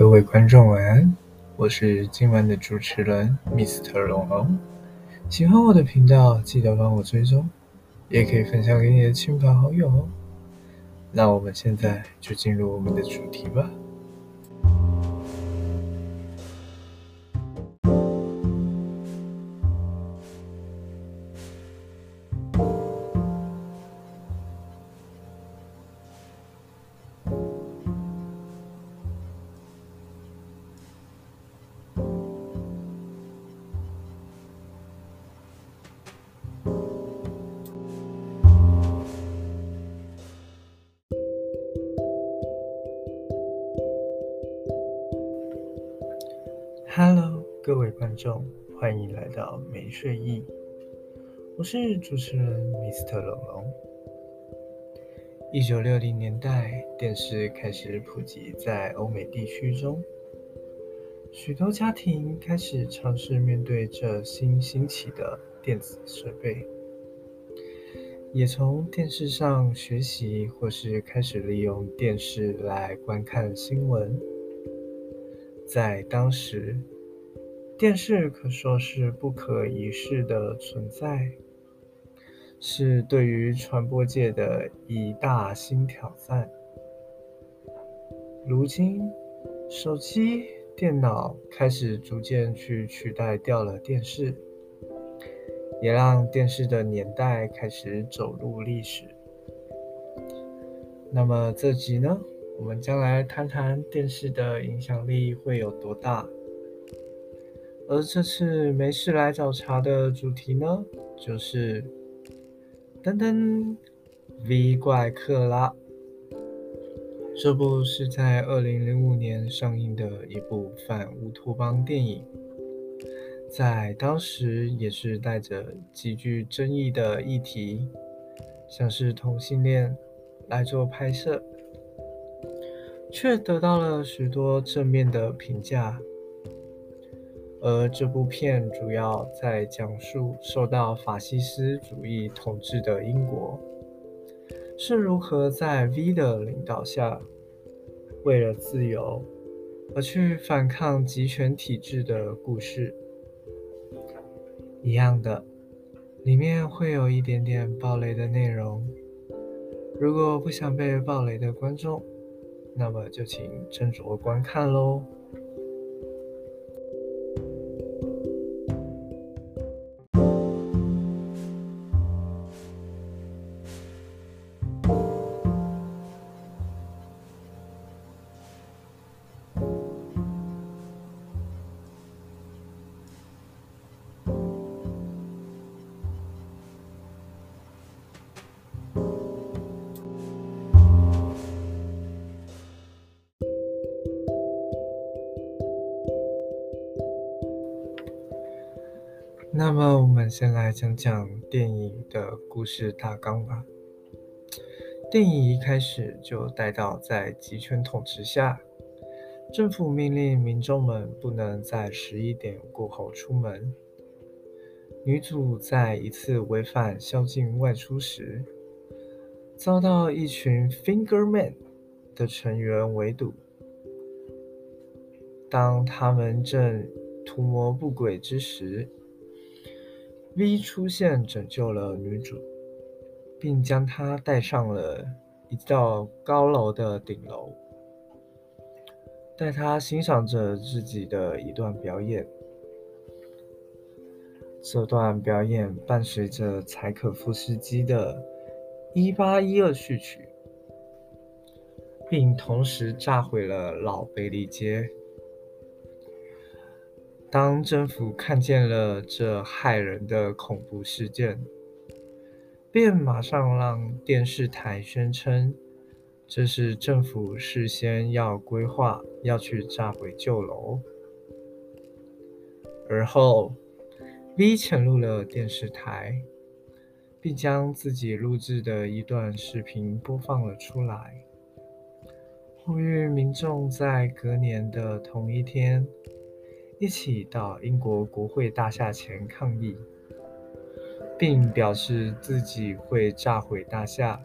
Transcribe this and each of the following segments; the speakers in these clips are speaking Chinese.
各位观众晚安，我是今晚的主持人 Mr. 龙龙。喜欢我的频道，记得帮我追踪，也可以分享给你的亲朋好友哦。那我们现在就进入我们的主题吧。Hello，各位观众，欢迎来到没睡意。我是主持人 Mr. 龙龙。一九六零年代，电视开始普及在欧美地区中，许多家庭开始尝试面对这新兴起的电子设备，也从电视上学习，或是开始利用电视来观看新闻。在当时，电视可说是不可一世的存在，是对于传播界的一大新挑战。如今，手机、电脑开始逐渐去取代掉了电视，也让电视的年代开始走入历史。那么这集呢？我们将来谈谈电视的影响力会有多大。而这次没事来找茬的主题呢，就是噔噔 V 怪客啦。这部是在二零零五年上映的一部反乌托邦电影，在当时也是带着极具争议的议题，像是同性恋来做拍摄。却得到了许多正面的评价。而这部片主要在讲述受到法西斯主义统治的英国是如何在 V 的领导下，为了自由而去反抗集权体制的故事。一样的，里面会有一点点暴雷的内容。如果不想被暴雷的观众，那么就请斟酌观看喽。那么，我们先来讲讲电影的故事大纲吧。电影一开始就带到，在集权统治下，政府命令民众们不能在十一点过后出门。女主在一次违反宵禁外出时，遭到一群 Finger Man 的成员围堵。当他们正图谋不轨之时，V 出现，拯救了女主，并将她带上了一道高楼的顶楼，带她欣赏着自己的一段表演。这段表演伴随着柴可夫斯基的《一八一二序曲》，并同时炸毁了老贝利街。当政府看见了这骇人的恐怖事件，便马上让电视台宣称这是政府事先要规划要去炸毁旧楼。而后，V 潜入了电视台，并将自己录制的一段视频播放了出来，呼吁民众在隔年的同一天。一起到英国国会大厦前抗议，并表示自己会炸毁大厦。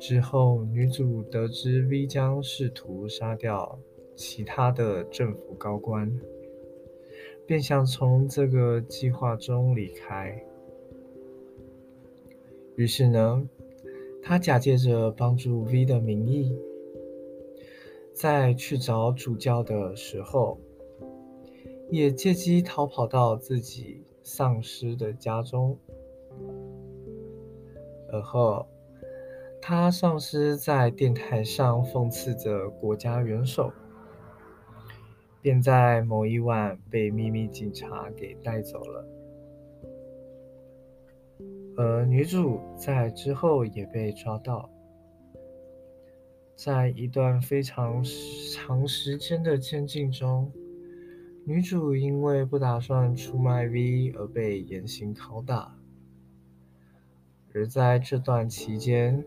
之后，女主得知 V 将试图杀掉其他的政府高官，便想从这个计划中离开。于是呢，他假借着帮助 V 的名义，在去找主教的时候，也借机逃跑到自己丧尸的家中。而后。他丧尸在电台上讽刺着国家元首，便在某一晚被秘密警察给带走了。而女主在之后也被抓到，在一段非常长时间的监禁中，女主因为不打算出卖 V 而被严刑拷打。而在这段期间，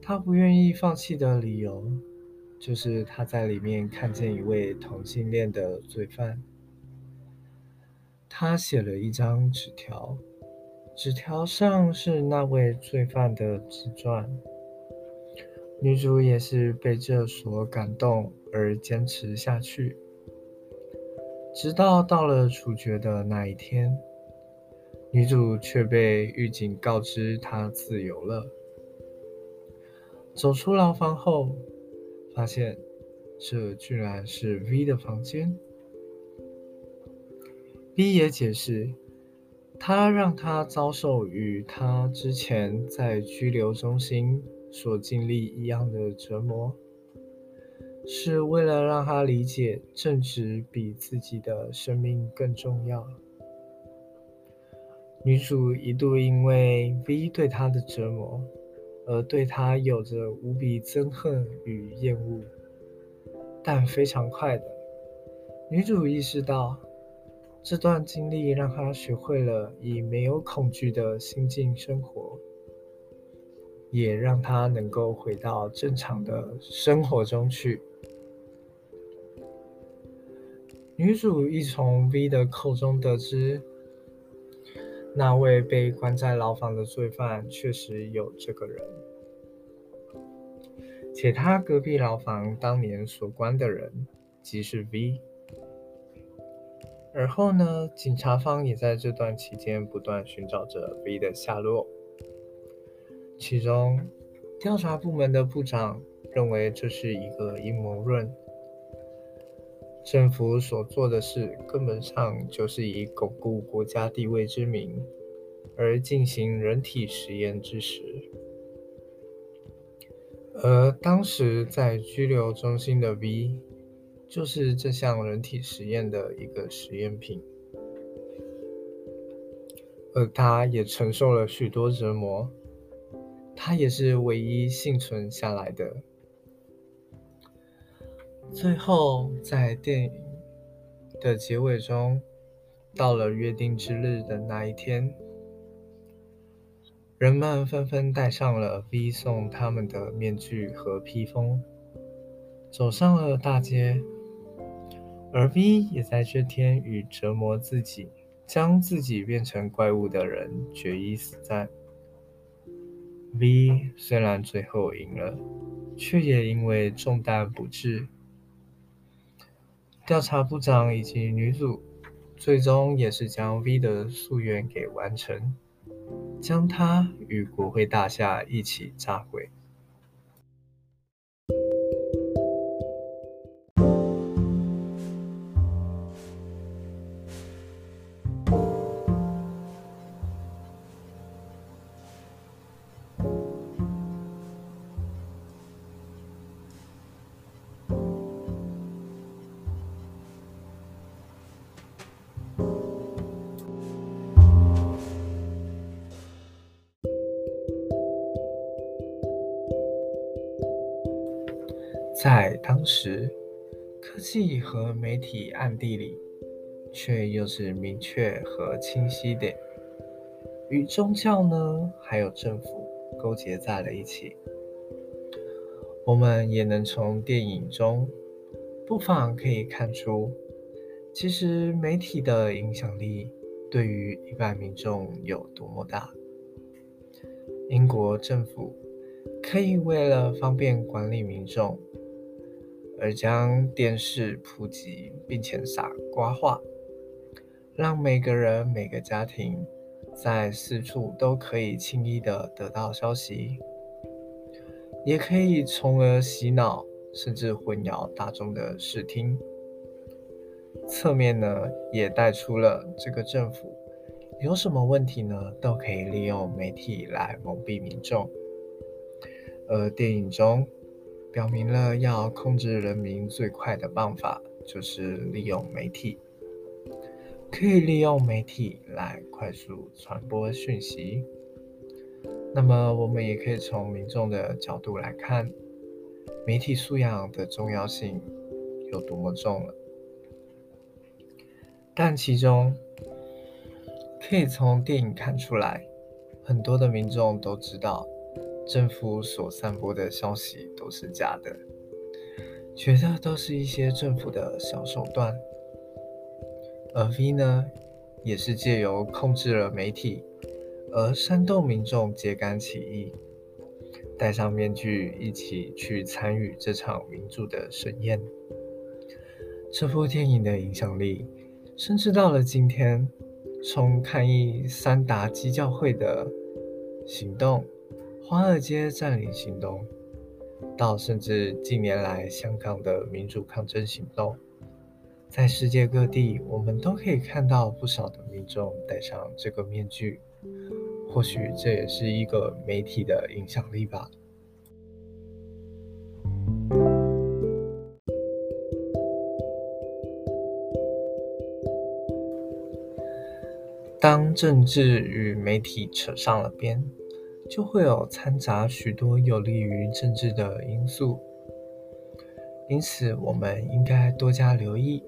他不愿意放弃的理由，就是他在里面看见一位同性恋的罪犯。他写了一张纸条，纸条上是那位罪犯的自传。女主也是被这所感动而坚持下去，直到到了处决的那一天，女主却被狱警告知她自由了。走出牢房后，发现这居然是 V 的房间。V 也解释，他让他遭受与他之前在拘留中心所经历一样的折磨，是为了让他理解正直比自己的生命更重要。女主一度因为 V 对她的折磨。而对他有着无比憎恨与厌恶，但非常快的，女主意识到这段经历让她学会了以没有恐惧的心境生活，也让她能够回到正常的生活中去。女主一从 V 的口中得知，那位被关在牢房的罪犯确实有这个人。且他隔壁牢房当年所关的人即是 V。而后呢，警察方也在这段期间不断寻找着 V 的下落。其中，调查部门的部长认为这是一个阴谋论，政府所做的事根本上就是以巩固国家地位之名而进行人体实验之时。而当时在拘留中心的 V，就是这项人体实验的一个实验品，而他也承受了许多折磨，他也是唯一幸存下来的。最后，在电影的结尾中，到了约定之日的那一天。人们纷纷戴上了 V 送他们的面具和披风，走上了大街。而 V 也在这天与折磨自己、将自己变成怪物的人决一死战。V 虽然最后赢了，却也因为中弹不治。调查部长以及女主最终也是将 V 的夙愿给完成。将他与国会大厦一起炸毁。在当时，科技和媒体暗地里，却又是明确和清晰的，与宗教呢，还有政府勾结在了一起。我们也能从电影中，不妨可以看出，其实媒体的影响力对于一般民众有多么大。英国政府可以为了方便管理民众。而将电视普及，并且傻瓜化，让每个人、每个家庭在四处都可以轻易的得到消息，也可以从而洗脑，甚至混淆大众的视听。侧面呢，也带出了这个政府有什么问题呢，都可以利用媒体来蒙蔽民众。而电影中表明了要控制人民最快的办法，就是利用媒体，可以利用媒体来快速传播讯息。那么，我们也可以从民众的角度来看，媒体素养的重要性有多么重了。但其中可以从电影看出来，很多的民众都知道政府所散播的消息都是假的，觉得都是一些政府的小手段。而 V 呢，也是借由控制了媒体，而煽动民众揭竿起义，戴上面具一起去参与这场民主的盛宴。这部电影的影响力。甚至到了今天，从抗议三达基教会的行动、华尔街占领行动，到甚至近年来香港的民主抗争行动，在世界各地，我们都可以看到不少的民众戴上这个面具。或许这也是一个媒体的影响力吧。当政治与媒体扯上了边，就会有掺杂许多有利于政治的因素，因此我们应该多加留意，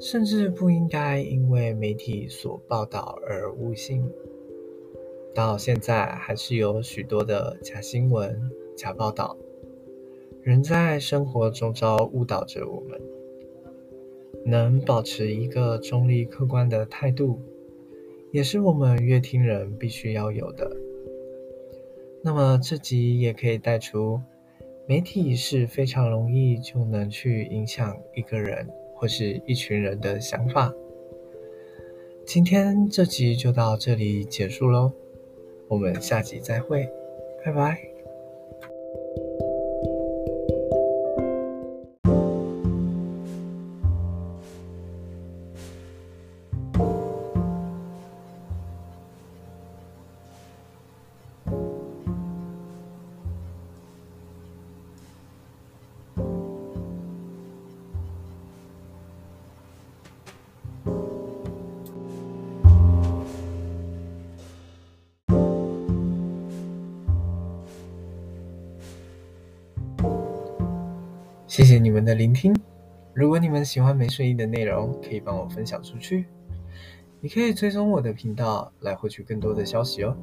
甚至不应该因为媒体所报道而误信。到现在还是有许多的假新闻、假报道，仍在生活中招误导着我们。能保持一个中立客观的态度。也是我们乐听人必须要有的。那么这集也可以带出，媒体是非常容易就能去影响一个人或是一群人的想法。今天这集就到这里结束喽，我们下集再会，拜拜。谢谢你们的聆听。如果你们喜欢没睡意的内容，可以帮我分享出去。你可以追踪我的频道来获取更多的消息哦。